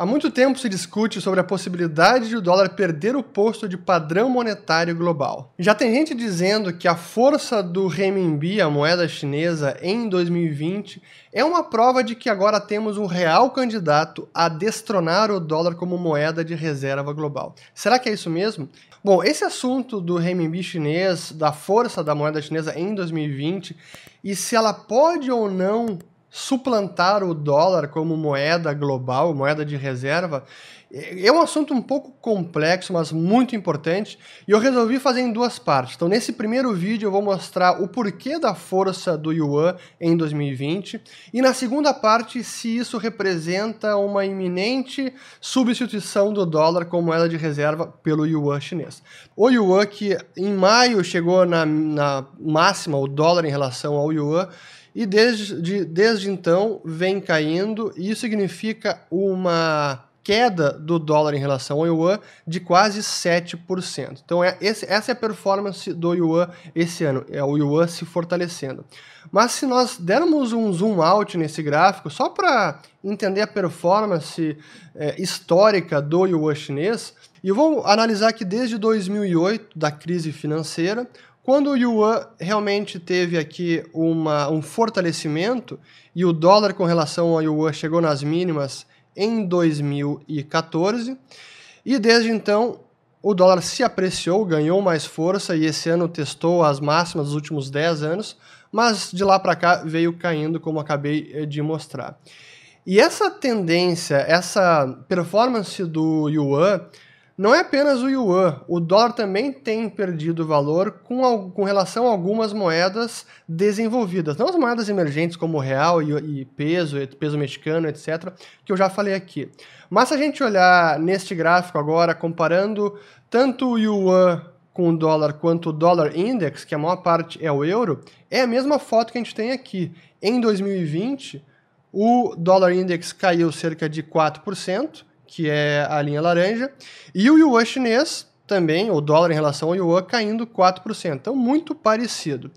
Há muito tempo se discute sobre a possibilidade de o dólar perder o posto de padrão monetário global. Já tem gente dizendo que a força do renminbi, a moeda chinesa, em 2020 é uma prova de que agora temos um real candidato a destronar o dólar como moeda de reserva global. Será que é isso mesmo? Bom, esse assunto do renminbi chinês, da força da moeda chinesa em 2020 e se ela pode ou não suplantar o dólar como moeda global, moeda de reserva, é um assunto um pouco complexo, mas muito importante, e eu resolvi fazer em duas partes. Então, nesse primeiro vídeo, eu vou mostrar o porquê da força do yuan em 2020, e na segunda parte, se isso representa uma iminente substituição do dólar como moeda de reserva pelo yuan chinês. O yuan, que em maio chegou na, na máxima, o dólar em relação ao yuan, e desde, de, desde então vem caindo, e isso significa uma queda do dólar em relação ao yuan de quase 7%. Então é, esse, essa é a performance do yuan esse ano, é o yuan se fortalecendo. Mas se nós dermos um zoom out nesse gráfico, só para entender a performance é, histórica do yuan chinês, e eu vou analisar que desde 2008, da crise financeira, quando o yuan realmente teve aqui uma, um fortalecimento e o dólar com relação ao yuan chegou nas mínimas em 2014, e desde então o dólar se apreciou, ganhou mais força e esse ano testou as máximas dos últimos 10 anos, mas de lá para cá veio caindo, como acabei eh, de mostrar. E essa tendência, essa performance do yuan não é apenas o yuan, o dólar também tem perdido valor com, com relação a algumas moedas desenvolvidas, não as moedas emergentes como o real e, e peso, peso mexicano, etc., que eu já falei aqui. Mas se a gente olhar neste gráfico agora, comparando tanto o yuan com o dólar quanto o dólar index, que a maior parte é o euro, é a mesma foto que a gente tem aqui. Em 2020, o dólar index caiu cerca de 4%, que é a linha laranja, e o yuan chinês também, o dólar em relação ao yuan, caindo 4%. Então, muito parecido.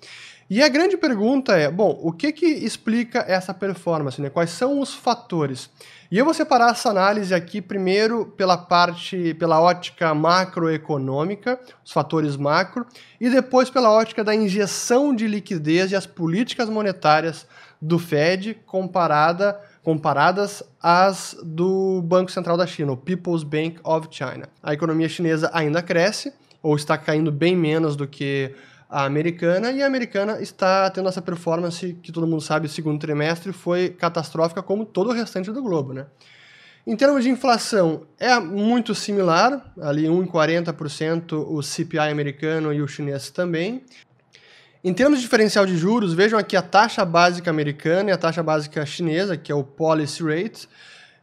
E a grande pergunta é, bom, o que que explica essa performance, né? Quais são os fatores? E eu vou separar essa análise aqui primeiro pela parte, pela ótica macroeconômica, os fatores macro, e depois pela ótica da injeção de liquidez e as políticas monetárias do Fed comparada comparadas às do Banco Central da China, o People's Bank of China. A economia chinesa ainda cresce, ou está caindo bem menos do que a americana, e a americana está tendo essa performance que todo mundo sabe, o segundo trimestre foi catastrófica como todo o restante do globo, né? Em termos de inflação, é muito similar, ali 1,40% o CPI americano e o chinês também. Em termos de diferencial de juros, vejam aqui a taxa básica americana e a taxa básica chinesa, que é o policy rate.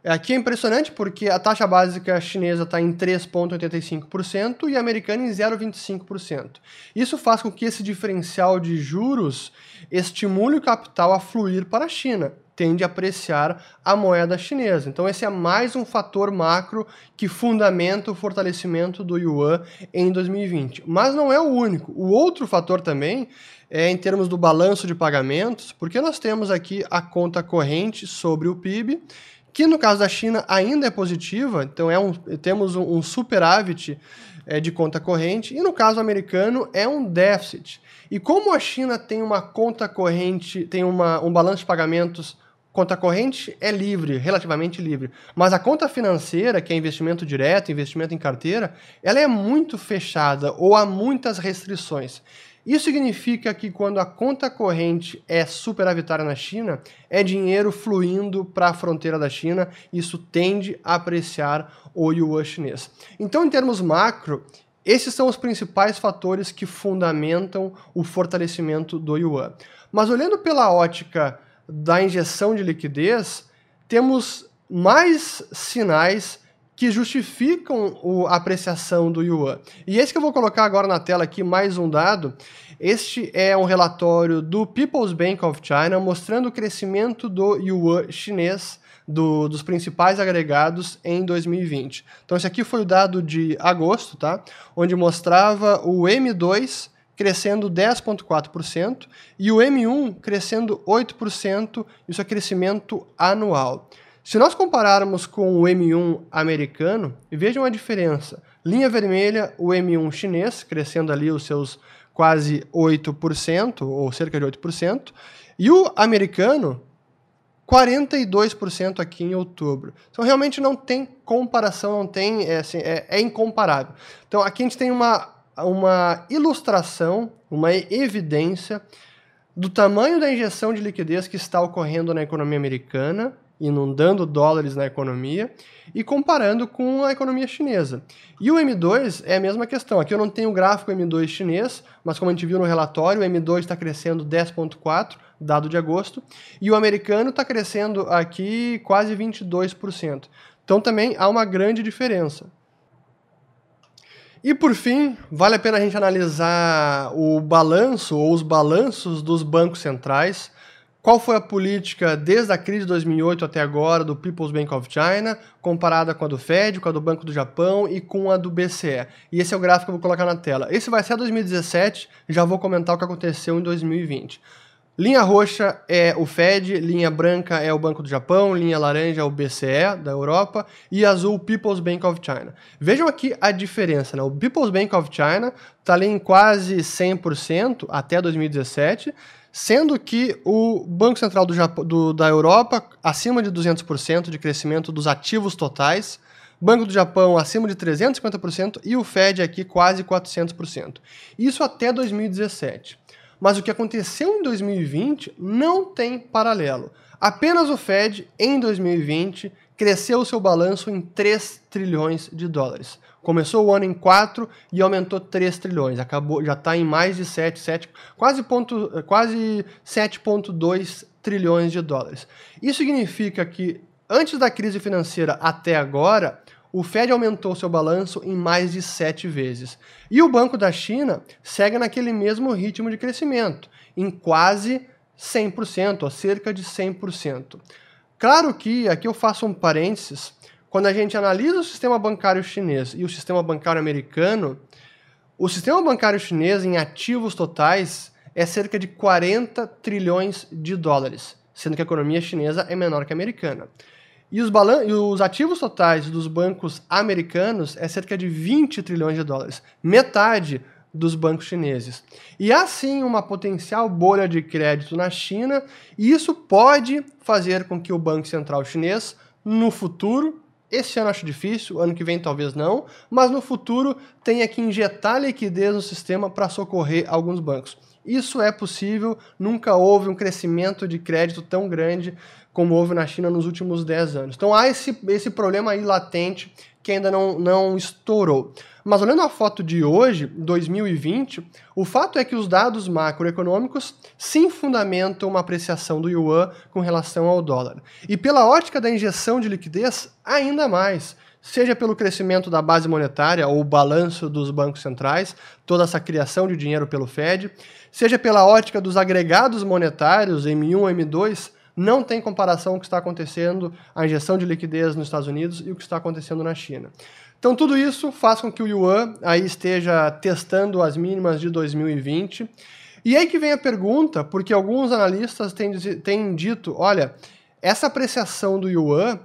Aqui é impressionante porque a taxa básica chinesa está em 3,85% e a americana em 0,25%. Isso faz com que esse diferencial de juros estimule o capital a fluir para a China, tende a apreciar a moeda chinesa. Então, esse é mais um fator macro que fundamenta o fortalecimento do yuan em 2020. Mas não é o único. O outro fator também é em termos do balanço de pagamentos, porque nós temos aqui a conta corrente sobre o PIB, que no caso da China ainda é positiva, então é um, temos um, superávit é, de conta corrente, e no caso americano é um déficit. E como a China tem uma conta corrente, tem uma, um balanço de pagamentos Conta corrente é livre, relativamente livre. Mas a conta financeira, que é investimento direto, investimento em carteira, ela é muito fechada ou há muitas restrições. Isso significa que quando a conta corrente é superavitária na China, é dinheiro fluindo para a fronteira da China, isso tende a apreciar o yuan chinês. Então, em termos macro, esses são os principais fatores que fundamentam o fortalecimento do yuan. Mas olhando pela ótica da injeção de liquidez, temos mais sinais que justificam a apreciação do yuan. E esse que eu vou colocar agora na tela aqui, mais um dado. Este é um relatório do People's Bank of China mostrando o crescimento do yuan chinês do, dos principais agregados em 2020. Então esse aqui foi o dado de agosto, tá? Onde mostrava o M2 crescendo 10,4% e o M1 crescendo 8%, isso é crescimento anual. Se nós compararmos com o M1 americano, vejam a diferença. Linha vermelha, o M1 chinês, crescendo ali os seus quase 8%, ou cerca de 8%, e o americano, 42% aqui em outubro. Então, realmente não tem comparação, não tem, é, assim, é, é incomparável. Então, aqui a gente tem uma, uma ilustração, uma evidência do tamanho da injeção de liquidez que está ocorrendo na economia americana, inundando dólares na economia, e comparando com a economia chinesa. E o M2 é a mesma questão. Aqui eu não tenho o gráfico M2 chinês, mas como a gente viu no relatório, o M2 está crescendo 10,4%, dado de agosto, e o americano está crescendo aqui quase 22%. Então também há uma grande diferença. E por fim, vale a pena a gente analisar o balanço ou os balanços dos bancos centrais. Qual foi a política desde a crise de 2008 até agora do People's Bank of China, comparada com a do Fed, com a do Banco do Japão e com a do BCE? E esse é o gráfico que eu vou colocar na tela. Esse vai ser a 2017, já vou comentar o que aconteceu em 2020. Linha roxa é o Fed, linha branca é o Banco do Japão, linha laranja é o BCE da Europa e azul People's Bank of China. Vejam aqui a diferença, né? O People's Bank of China está ali em quase 100% até 2017, sendo que o Banco Central do Japão, do, da Europa acima de 200% de crescimento dos ativos totais, Banco do Japão acima de 350% e o Fed aqui quase 400%. Isso até 2017. Mas o que aconteceu em 2020 não tem paralelo. Apenas o Fed, em 2020, cresceu seu balanço em 3 trilhões de dólares. Começou o ano em 4 e aumentou 3 trilhões. Acabou, já está em mais de 7, 7 quase, quase 7,2 trilhões de dólares. Isso significa que antes da crise financeira até agora, o Fed aumentou seu balanço em mais de sete vezes. E o Banco da China segue naquele mesmo ritmo de crescimento, em quase 100%, ou cerca de 100%. Claro que, aqui eu faço um parênteses, quando a gente analisa o sistema bancário chinês e o sistema bancário americano, o sistema bancário chinês em ativos totais é cerca de 40 trilhões de dólares, sendo que a economia chinesa é menor que a americana. E os, balan e os ativos totais dos bancos americanos é cerca de 20 trilhões de dólares, metade dos bancos chineses. E há sim uma potencial bolha de crédito na China, e isso pode fazer com que o Banco Central Chinês, no futuro, esse ano acho difícil, ano que vem talvez não, mas no futuro tenha que injetar liquidez no sistema para socorrer alguns bancos. Isso é possível, nunca houve um crescimento de crédito tão grande como houve na China nos últimos 10 anos. Então há esse, esse problema aí latente que ainda não, não estourou. Mas olhando a foto de hoje, 2020, o fato é que os dados macroeconômicos sim fundamentam uma apreciação do yuan com relação ao dólar. E pela ótica da injeção de liquidez, ainda mais seja pelo crescimento da base monetária ou balanço dos bancos centrais, toda essa criação de dinheiro pelo Fed, seja pela ótica dos agregados monetários M1, M2, não tem comparação com o que está acontecendo, a injeção de liquidez nos Estados Unidos e o que está acontecendo na China. Então tudo isso faz com que o yuan aí esteja testando as mínimas de 2020. E aí que vem a pergunta, porque alguns analistas têm, têm dito, olha, essa apreciação do yuan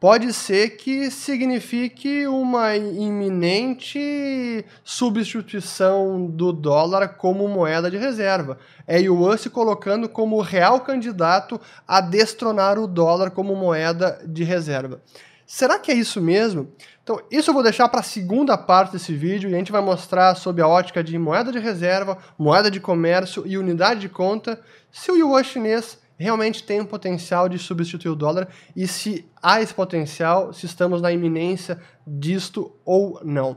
pode ser que signifique uma iminente substituição do dólar como moeda de reserva. É yuan se colocando como real candidato a destronar o dólar como moeda de reserva. Será que é isso mesmo? Então, isso eu vou deixar para a segunda parte desse vídeo e a gente vai mostrar sob a ótica de moeda de reserva, moeda de comércio e unidade de conta se o yuan chinês realmente tem um potencial de substituir o dólar e se há esse potencial, se estamos na iminência disto ou não.